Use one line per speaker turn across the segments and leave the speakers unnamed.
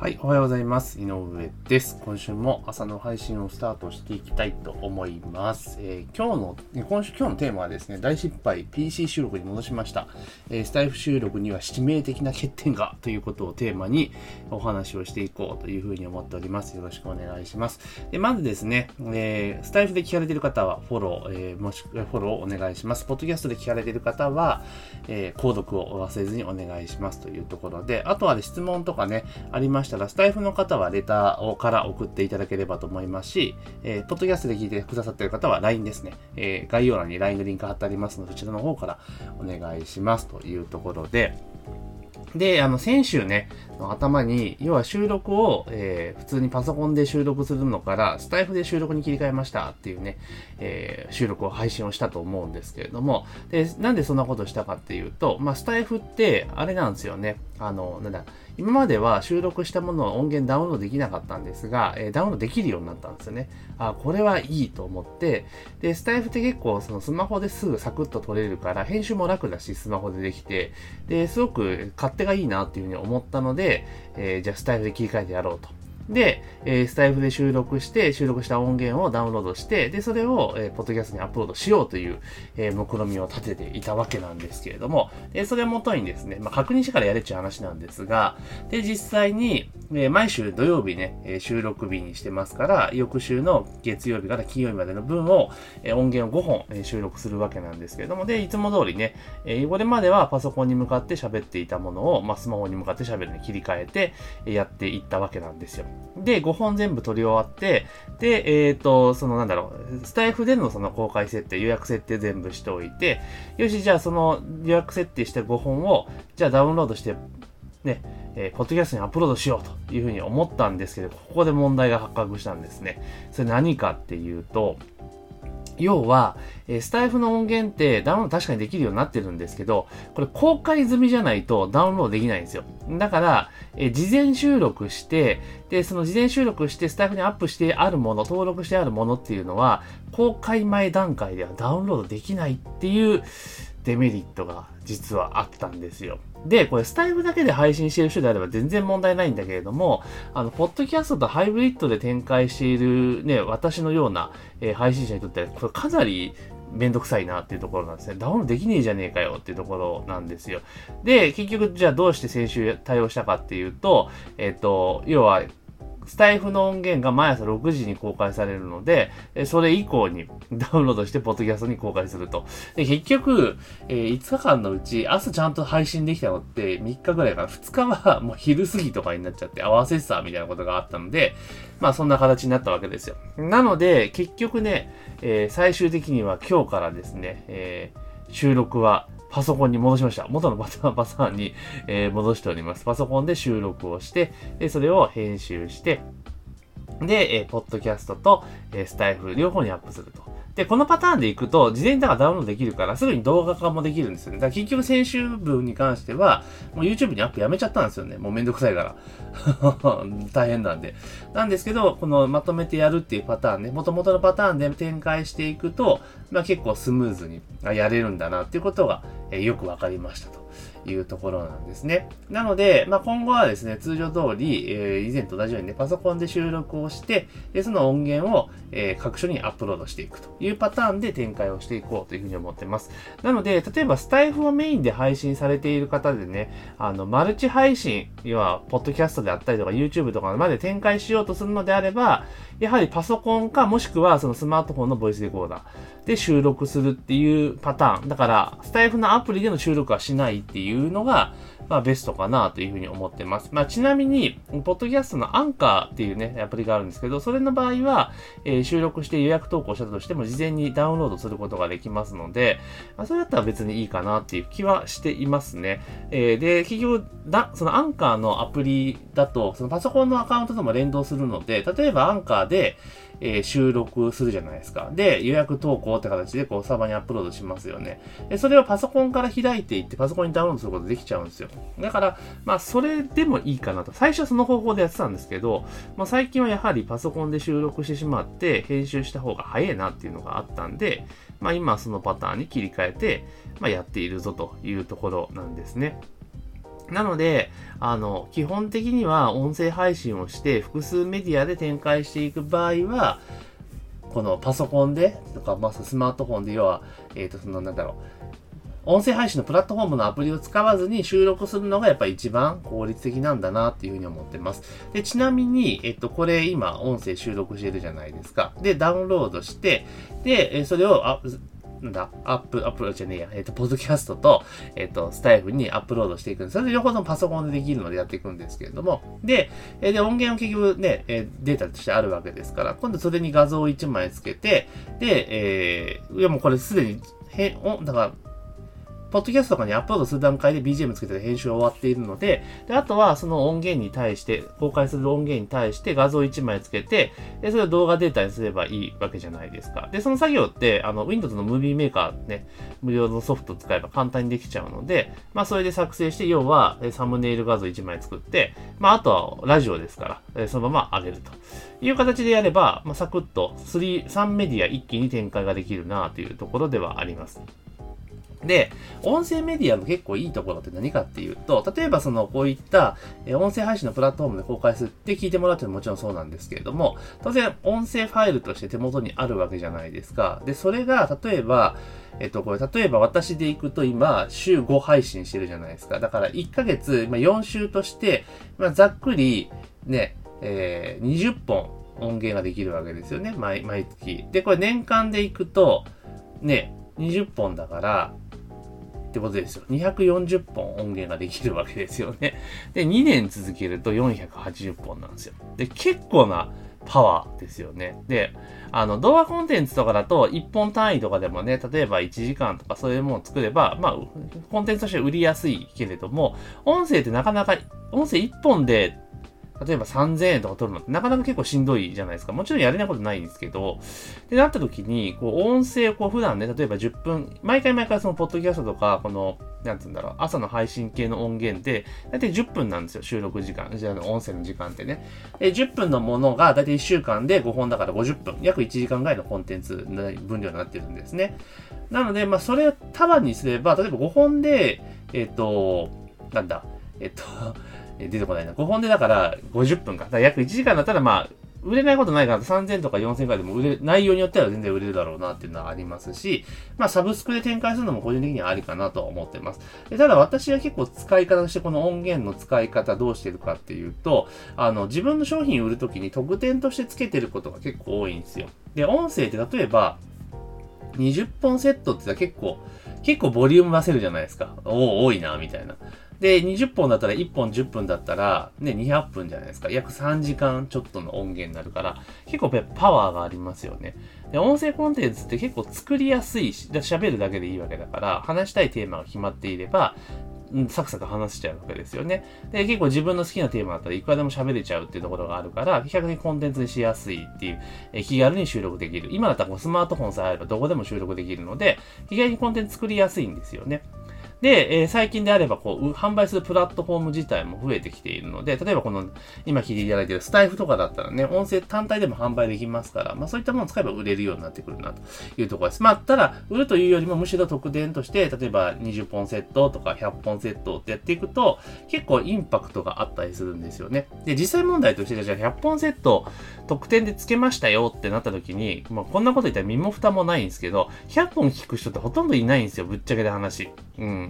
はい、おはようございます。井上です。今週も朝の配信をスタートしていきたいと思います。えー、今日の、今週、今日のテーマはですね、大失敗 PC 収録に戻しました。えー、スタイフ収録には致命的な欠点がということをテーマにお話をしていこうというふうに思っております。よろしくお願いします。でまずですね、えー、スタイフで聞かれている方はフォロー、えー、もしくはフォローをお願いします。ポッドキャストで聞かれている方は、え、購読を忘れずにお願いしますというところで、あとは、ね、質問とかね、ありましたしたら、スタイフの方はレターをから送っていただければと思いますし、えー、ポッドキャストで聞いてくださっている方は LINE ですね。えー、概要欄に LINE のリンク貼ってありますので、そちらの方からお願いしますというところで、で、あの、先週ね、頭に、要は収録を、えー、普通にパソコンで収録するのから、スタイフで収録に切り替えましたっていうね、えー、収録を配信をしたと思うんですけれども、で、なんでそんなことしたかっていうと、まあ、スタイフって、あれなんですよね。あの、なんだ、今までは収録したものを音源ダウンロードできなかったんですが、えー、ダウンロードできるようになったんですよね。あ、これはいいと思って、で、スタイフって結構そのスマホですぐサクッと撮れるから、編集も楽だし、スマホでできて、で、すごく勝手がいいなっていうふうに思ったので、えー、じゃあスタイフで切り替えてやろうと。で、えー、スタイフで収録して、収録した音源をダウンロードして、で、それを、えー、ポッドキャストにアップロードしようという、えー、目論みを立てていたわけなんですけれども、で、それをもとにですね、まあ、確認してからやれっちゅう話なんですが、で、実際に、え、毎週土曜日ね、え、収録日にしてますから、翌週の月曜日から金曜日までの分を、え、音源を5本、え、収録するわけなんですけれども、で、いつも通りね、え、これまではパソコンに向かって喋っていたものを、まあ、スマホに向かって喋るに切り替えて、え、やっていったわけなんですよ。で、5本全部撮り終わって、で、えっ、ー、と、そのなんだろう、スタイフでのその公開設定、予約設定全部しておいて、よし、じゃあその予約設定した5本を、じゃあダウンロードして、ね、えー、ポッドキャストにアップロードしようというふうに思ったんですけど、ここで問題が発覚したんですね。それ何かっていうと、要は、えスタイフの音源ってダウンロード確かにできるようになってるんですけど、これ公開済みじゃないとダウンロードできないんですよ。だから、え事前収録して、で、その事前収録してスタイフにアップしてあるもの、登録してあるものっていうのは、公開前段階ではダウンロードできないっていうデメリットが実はあったんですよ。で、これスタイルだけで配信している人であれば全然問題ないんだけれども、あの、ポッドキャストとハイブリッドで展開しているね、私のような、えー、配信者にとっては、これかなりめんどくさいなっていうところなんですね。ダウンできねえじゃねえかよっていうところなんですよ。で、結局じゃあどうして先週対応したかっていうと、えっ、ー、と、要はスタイフの音源が毎朝6時に公開されるので、それ以降に ダウンロードしてポッドキャストに公開すると。で結局、えー、5日間のうち朝ちゃんと配信できたのって3日ぐらいから2日はもう昼過ぎとかになっちゃって合わせてたみたいなことがあったので、まあそんな形になったわけですよ。なので結局ね、えー、最終的には今日からですね、えー、収録はパソコンに戻しました。元のパターンパターンに、えー、戻しております。パソコンで収録をして、でそれを編集して、で、えー、ポッドキャストと、えー、スタイフ両方にアップすると。で、このパターンでいくと、事前にだからダウンロードできるから、すぐに動画化もできるんですよね。だから結局先週分に関しては、もう YouTube にアップやめちゃったんですよね。もうめんどくさいから。大変なんで。なんですけど、このまとめてやるっていうパターンね、元々のパターンで展開していくと、まあ結構スムーズにやれるんだなっていうことが、え、よくわかりましたと。いうところなんですね。なので、まあ、今後はですね、通常通り、えー、以前と同じようにね、パソコンで収録をして、でその音源を、えー、各所にアップロードしていくというパターンで展開をしていこうというふうに思ってます。なので、例えばスタイフをメインで配信されている方でね、あの、マルチ配信、要は、ポッドキャストであったりとか、YouTube とかまで展開しようとするのであれば、やはりパソコンか、もしくはそのスマートフォンのボイスレコーダーで収録するっていうパターン。だから、スタイフのアプリでの収録はしないっていうのが、まあベストかなというふうに思ってます。まあちなみに、ポッドキャストのアンカーっていうね、アプリがあるんですけど、それの場合は、えー、収録して予約投稿したとしても事前にダウンロードすることができますので、まあそれだったら別にいいかなっていう気はしていますね。えー、で、結局、だ、そのアンカーのアプリだと、そのパソコンのアカウントとも連動するので、例えばアンカーで、えー、収録するじゃないですか。で、予約投稿って形でこうサーバーにアップロードしますよね。で、それをパソコンから開いていって、パソコンにダウンロードすることできちゃうんですよ。だから、まあ、それでもいいかなと。最初はその方法でやってたんですけど、まあ、最近はやはりパソコンで収録してしまって、編集した方が早いなっていうのがあったんで、まあ、今そのパターンに切り替えて、まあ、やっているぞというところなんですね。なので、あの、基本的には音声配信をして複数メディアで展開していく場合は、このパソコンで、とか、まあ、スマートフォンで、要は、えっ、ー、と、その、なんだろう、音声配信のプラットフォームのアプリを使わずに収録するのがやっぱり一番効率的なんだなっていうふうに思ってます。で、ちなみに、えっと、これ今音声収録してるじゃないですか。で、ダウンロードして、で、それを、あ、なんだ、アップ、アップロードじゃねえや、えっ、ー、と、ポッドキャストと、えっ、ー、と、スタイフにアップロードしていくんです。それで両方のパソコンでできるのでやっていくんですけれども、で、えで、音源を結局ね、えデータとしてあるわけですから、今度それに画像を1枚つけて、で、えー、いやもうこれすでに、へ、お、だから、ポッドキャストとかにアップロードする段階で BGM つけて編集は終わっているので、で、あとはその音源に対して、公開する音源に対して画像1枚つけて、で、それを動画データにすればいいわけじゃないですか。で、その作業って、あの、Windows のムービーメーカーね、無料のソフト使えば簡単にできちゃうので、まあ、それで作成して、要は、サムネイル画像1枚作って、まあ、あとはラジオですから、そのまま上げるという形でやれば、まあ、サクッと3、3メディア一気に展開ができるなというところではあります。で、音声メディアの結構いいところって何かっていうと、例えばその、こういった、え音声配信のプラットフォームで公開するって聞いてもらうってももちろんそうなんですけれども、当然、音声ファイルとして手元にあるわけじゃないですか。で、それが、例えば、えっと、これ、例えば私で行くと今、週5配信してるじゃないですか。だから1ヶ月、まあ、4週として、まあ、ざっくり、ね、えー、20本音源ができるわけですよね。毎、毎月。で、これ年間で行くと、ね、20本だから、ってことですよ。240本音源ができるわけですよね。で、2年続けると480本なんですよ。で、結構なパワーですよね。で、あの、動画コンテンツとかだと、1本単位とかでもね、例えば1時間とかそういうものを作れば、まあ、コンテンツとして売りやすいけれども、音声ってなかなか、音声1本で例えば3000円とか取るのってなかなか結構しんどいじゃないですか。もちろんやれないことないんですけど、で、なった時に、こう、音声をこう普段ね、例えば10分、毎回毎回そのポッドキャストとか、この、なんつうんだろう、朝の配信系の音源で、だいたい10分なんですよ、収録時間。じゃあ、音声の時間ってね。で、10分のものが、だいたい1週間で5本だから50分、約1時間ぐらいのコンテンツ分量になってるんですね。なので、まあ、それを束にすれば、例えば5本で、えっ、ー、と、なんだ、えっ、ー、と、出てこないな。5本でだから50分か。だから約1時間だったらまあ、売れないことないから3000とか4000回でも売れ、内容によっては全然売れるだろうなっていうのはありますし、まあサブスクで展開するのも個人的にはありかなと思ってます。ただ私は結構使い方としてこの音源の使い方どうしてるかっていうと、あの自分の商品売るときに特典として付けてることが結構多いんですよ。で、音声って例えば、20本セットって結構、結構ボリューム出せるじゃないですか。おお、多いな、みたいな。で、20本だったら1本10分だったら、ね、200分じゃないですか。約3時間ちょっとの音源になるから、結構パワーがありますよね。で、音声コンテンツって結構作りやすいし、喋るだけでいいわけだから、話したいテーマが決まっていれば、サクサク話しちゃうわけですよね。で、結構自分の好きなテーマだったらいくらでも喋れちゃうっていうところがあるから、逆にコンテンツにしやすいっていう、え気軽に収録できる。今だったらスマートフォンさえあればどこでも収録できるので、気軽にコンテンツ作りやすいんですよね。で、えー、最近であれば、こう、販売するプラットフォーム自体も増えてきているので、例えばこの、今聞いていただいているスタイフとかだったらね、音声単体でも販売できますから、まあそういったものを使えば売れるようになってくるなというところです。まあ、ただ、売るというよりもむしろ特典として、例えば20本セットとか100本セットってやっていくと、結構インパクトがあったりするんですよね。で、実際問題としてじゃあ100本セット特典で付けましたよってなった時に、まあこんなこと言ったら身も蓋もないんですけど、100本聞く人ってほとんどいないんですよ、ぶっちゃけで話。うん。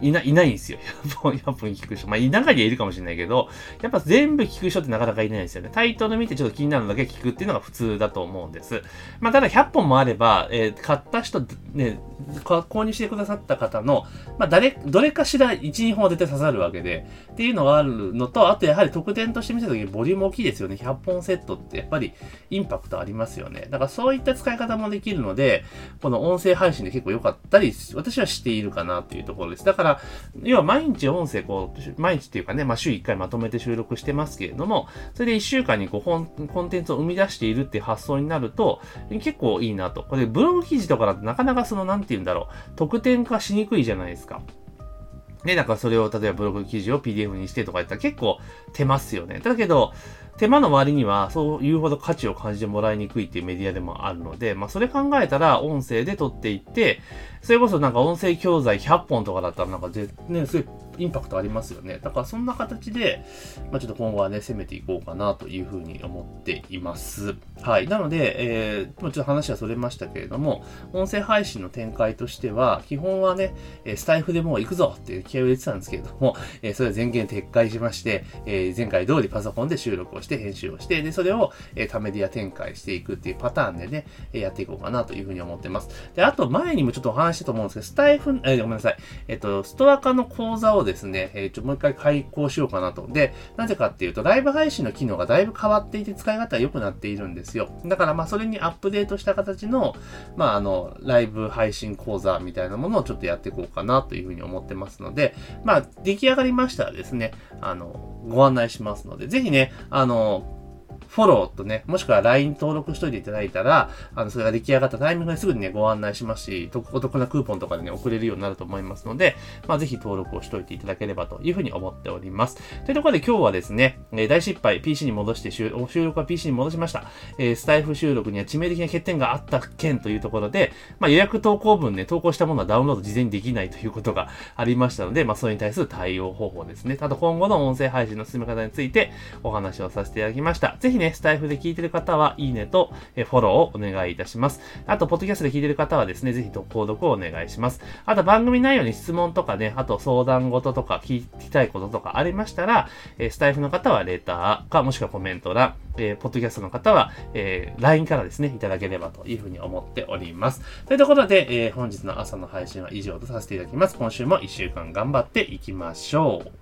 いな、いいないんですよ。100本、100本聞く人。まあ、い中にはいるかもしれないけど、やっぱ全部聞く人ってなかなかいないですよね。タイトル見てちょっと気になるだけ聞くっていうのが普通だと思うんです。まあ、ただ100本もあれば、えー、買った人、ね、購入してくださった方の、まあ、誰、どれかしら1、2本は絶対刺さるわけで、っていうのがあるのと、あとやはり特典として見せた時にボリューム大きいですよね。100本セットってやっぱりインパクトありますよね。だからそういった使い方もできるので、この音声配信で結構良かったり、私はしているかなというところです。だから、ら、要は毎日音声こう、毎日っていうかね、まあ週1回まとめて収録してますけれども、それで1週間に5本、コンテンツを生み出しているっていう発想になると、結構いいなと。これブログ記事とかだとなかなかその、なんて言うんだろう、得点化しにくいじゃないですか。ね、だからそれを例えばブログ記事を PDF にしてとか言ったら結構手ますよね。だけど、手間の割にはそういうほど価値を感じてもらいにくいっていうメディアでもあるので、まあそれ考えたら音声で撮っていって、それこそなんか音声教材100本とかだったらなんかぜ、ね、すごいインパクトありますよね。だからそんな形で、まあ、ちょっと今後はね、攻めていこうかなというふうに思っています。はい。なので、えー、もうちょっと話はそれましたけれども、音声配信の展開としては、基本はね、スタイフでもう行くぞっていう気合を入れてたんですけれども、それは全言撤回しまして、前回通りパソコンで収録をして編集をして、で、それを、えー、タメディア展開していくっていうパターンでね、えやっていこうかなというふうに思ってます。で、あと前にもちょっとお話したと思うんですけど、スタイフ、えー、ごめんなさい。えっ、ー、と、ストア化の講座をですね、えー、ちょ、もう一回開講しようかなと。で、なぜかっていうと、ライブ配信の機能がだいぶ変わっていて使い方が良くなっているんですよ。だからまあ、それにアップデートした形の、まあ、あの、ライブ配信講座みたいなものをちょっとやっていこうかなというふうに思ってますので、まあ、出来上がりましたらですね、あの、ご案内しますので、ぜひね、あの、フォローとね、もしくは LINE 登録しといていただいたら、あの、それが出来上がったタイミングですぐにね、ご案内しますし、お得なクーポンとかでね、送れるようになると思いますので、まあ、ぜひ登録をしといていただければというふうに思っております。というところで今日はですね、え大失敗 PC に戻して収録は PC に戻しました。えー、スタイフ収録には致命的な欠点があった件というところで、まあ、予約投稿文ね、投稿したものはダウンロード事前にできないということがありましたので、まあ、それに対する対応方法ですね。あと今後の音声配信の進め方についてお話をさせていただきました。ぜひね、スタイフで聞いてる方は、いいねと、えフォローをお願いいたします。あと、ポッドキャストで聞いてる方はですね、ぜひと購読をお願いします。あと、番組内容に質問とかね、あと相談事とか聞きたいこととかありましたら、えスタイフの方はレターか、もしくはコメント欄、えー、ポッドキャストの方は、えー、LINE からですね、いただければというふうに思っております。というところで、えー、本日の朝の配信は以上とさせていただきます。今週も1週間頑張っていきましょう。